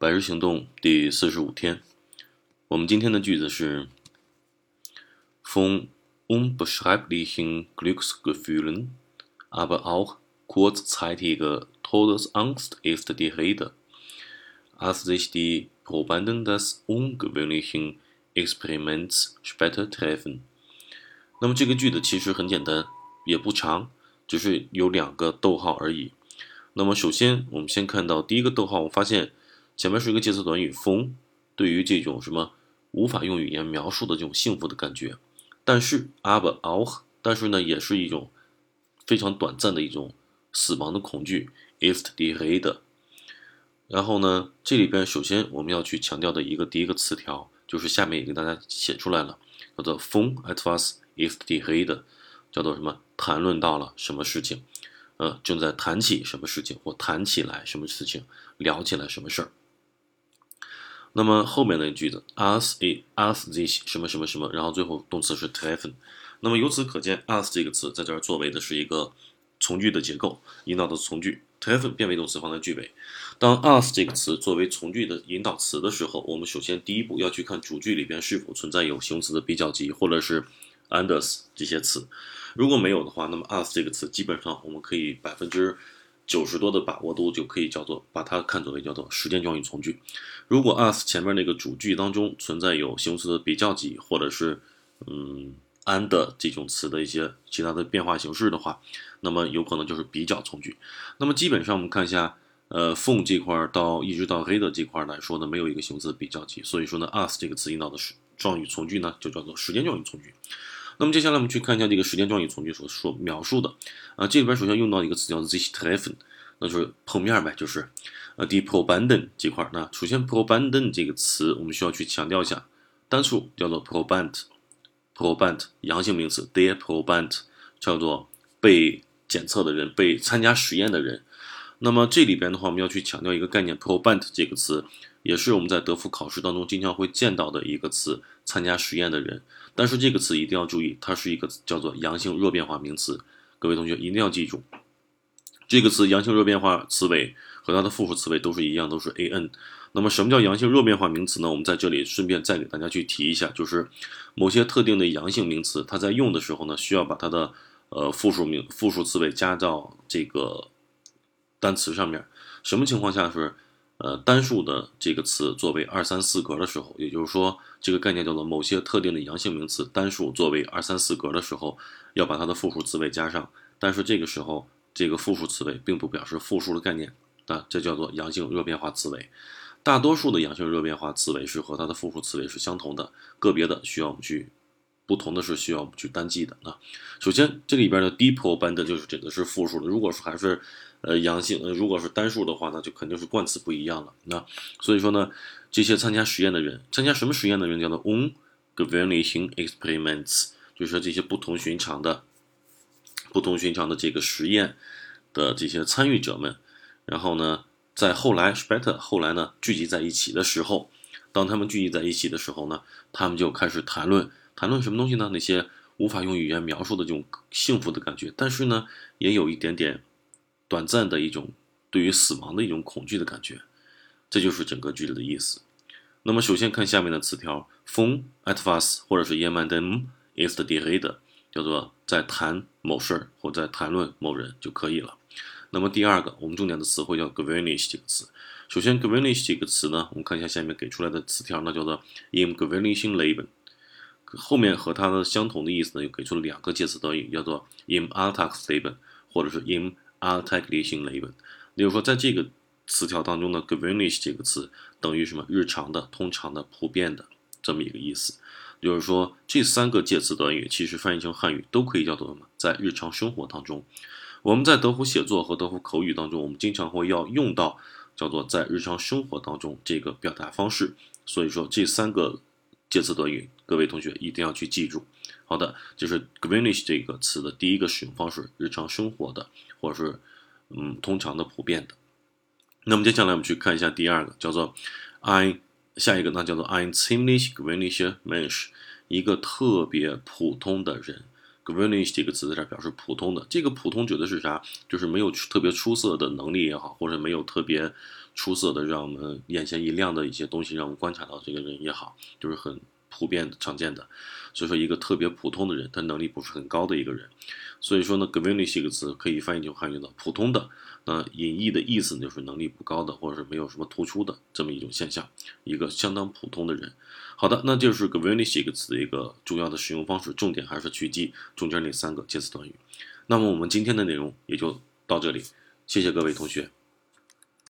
百日行动第四十五天，我们今天的句子是：Von unbeschreiblichen Glücksgefühlen, aber auch kurzzeitige Todesangst ist die Rede, als sich die Probanden des ungewöhnlichen Experiments später treffen。那么这个句子其实很简单，也不长，只是有两个逗号而已。那么首先，我们先看到第一个逗号，我发现。前面是一个介词短语风对于这种什么无法用语言描述的这种幸福的感觉。但是 “aber auch”，但是呢，也是一种非常短暂的一种死亡的恐惧 “ist die Rede”。然后呢，这里边首先我们要去强调的一个第一个词条，就是下面也给大家写出来了，叫做 “von etwas ist die Rede”，叫做什么？谈论到了什么事情？呃，正在谈起什么事情，或谈起来什么事情，聊起来什么事儿？那么后面的句子，as a as this 什么什么什么，然后最后动词是 treffen。那么由此可见，as 这个词在这儿作为的是一个从句的结构，引导的从句，treffen 变为动词放在句尾。当 as 这个词作为从句的引导词的时候，我们首先第一步要去看主句里边是否存在有形容词的比较级或者是 anders 这些词。如果没有的话，那么 as 这个词基本上我们可以百分之。九十多的把握度就可以叫做把它看作为叫做时间状语从句。如果 as 前面那个主句当中存在有形容词的比较级或者是嗯 and 这种词的一些其他的变化形式的话，那么有可能就是比较从句。那么基本上我们看一下，呃，from 这块到一直到黑的这块来说呢，没有一个形容词比较级，所以说呢，as 这个词引导的是状语从句呢，就叫做时间状语从句。那么接下来我们去看一下这个时间状语从句所说描述的啊，这里边首先用到一个词叫 this telephone，那就是碰面呗，就是呃 die Probanden 这块儿。那首先 Probanden 这个词我们需要去强调一下，单数叫做 Proband，Proband 阳性名词，der Proband 叫做被检测的人，被参加实验的人。那么这里边的话，我们要去强调一个概念，Proband 这个词也是我们在德福考试当中经常会见到的一个词，参加实验的人。但是这个词一定要注意，它是一个叫做阳性弱变化名词。各位同学一定要记住，这个词阳性弱变化词尾和它的复数词尾都是一样，都是 a n。那么什么叫阳性弱变化名词呢？我们在这里顺便再给大家去提一下，就是某些特定的阳性名词，它在用的时候呢，需要把它的呃复数名复数词尾加到这个单词上面。什么情况下是？呃，单数的这个词作为二三四格的时候，也就是说，这个概念叫做某些特定的阳性名词单数作为二三四格的时候，要把它的复数词尾加上。但是这个时候，这个复数词尾并不表示复数的概念啊，这叫做阳性热变化词尾。大多数的阳性热变化词尾是和它的复数词尾是相同的，个别的需要我们去不同的是需要我们去单记的啊。首先，这里边的 deepo 班的就是指的是复数的，如果是还是。呃，阳性，呃，如果是单数的话，那就肯定是冠词不一样了。那所以说呢，这些参加实验的人，参加什么实验的人叫做 ungewöhnliche experiments，就是说这些不同寻常的、不同寻常的这个实验的这些参与者们。然后呢，在后来 später 后来呢聚集在一起的时候，当他们聚集在一起的时候呢，他们就开始谈论谈论什么东西呢？那些无法用语言描述的这种幸福的感觉，但是呢，也有一点点。短暂的一种对于死亡的一种恐惧的感觉，这就是整个句子的意思。那么，首先看下面的词条，von etwas 或者是 jemanden ist die Rede，叫做在谈某事儿或在谈论某人就可以了。那么第二个，我们重点的词汇叫 "gvenish" 这个词。首先 "gvenish" 这个词呢，我们看一下下面给出来的词条，那叫做 im gewöhnlichen Leben。后面和它的相同的意思呢，又给出了两个介词短语，叫做 im a l t a g s l e b e n 或者是 im Alltäglichen Leben，例如说，在这个词条当中呢，gewöhnlich 这个词等于什么？日常的、通常的、普遍的这么一个意思。就是说，这三个介词短语其实翻译成汉语都可以叫做什么？在日常生活当中，我们在德福写作和德福口语当中，我们经常会要用到叫做在日常生活当中这个表达方式。所以说，这三个介词短语，各位同学一定要去记住。好的，就是 greenish 这个词的第一个使用方式，日常生活的。或者是，嗯，通常的、普遍的。那么接下来我们去看一下第二个，叫做 I 下一个呢，叫做 I'm ziemlich greenish Mensch，一个特别普通的人。Gewöhnlich 这个词在这表示普通的。这个普通指的是啥？就是没有特别出色的能力也好，或者没有特别出色的让我们眼前一亮的一些东西，让我们观察到这个人也好，就是很普遍常见的。所以说，一个特别普通的人，他能力不是很高的一个人。所以说呢，gewöhnlich 这个词可以翻译成汉语的普通的。那隐义的意思就是能力不高的，或者是没有什么突出的这么一种现象，一个相当普通的人。好的，那就是 gewöhnlich 这个词的一个重要的使用方式，重点还是去记中间那三个介词短语。那么我们今天的内容也就到这里，谢谢各位同学。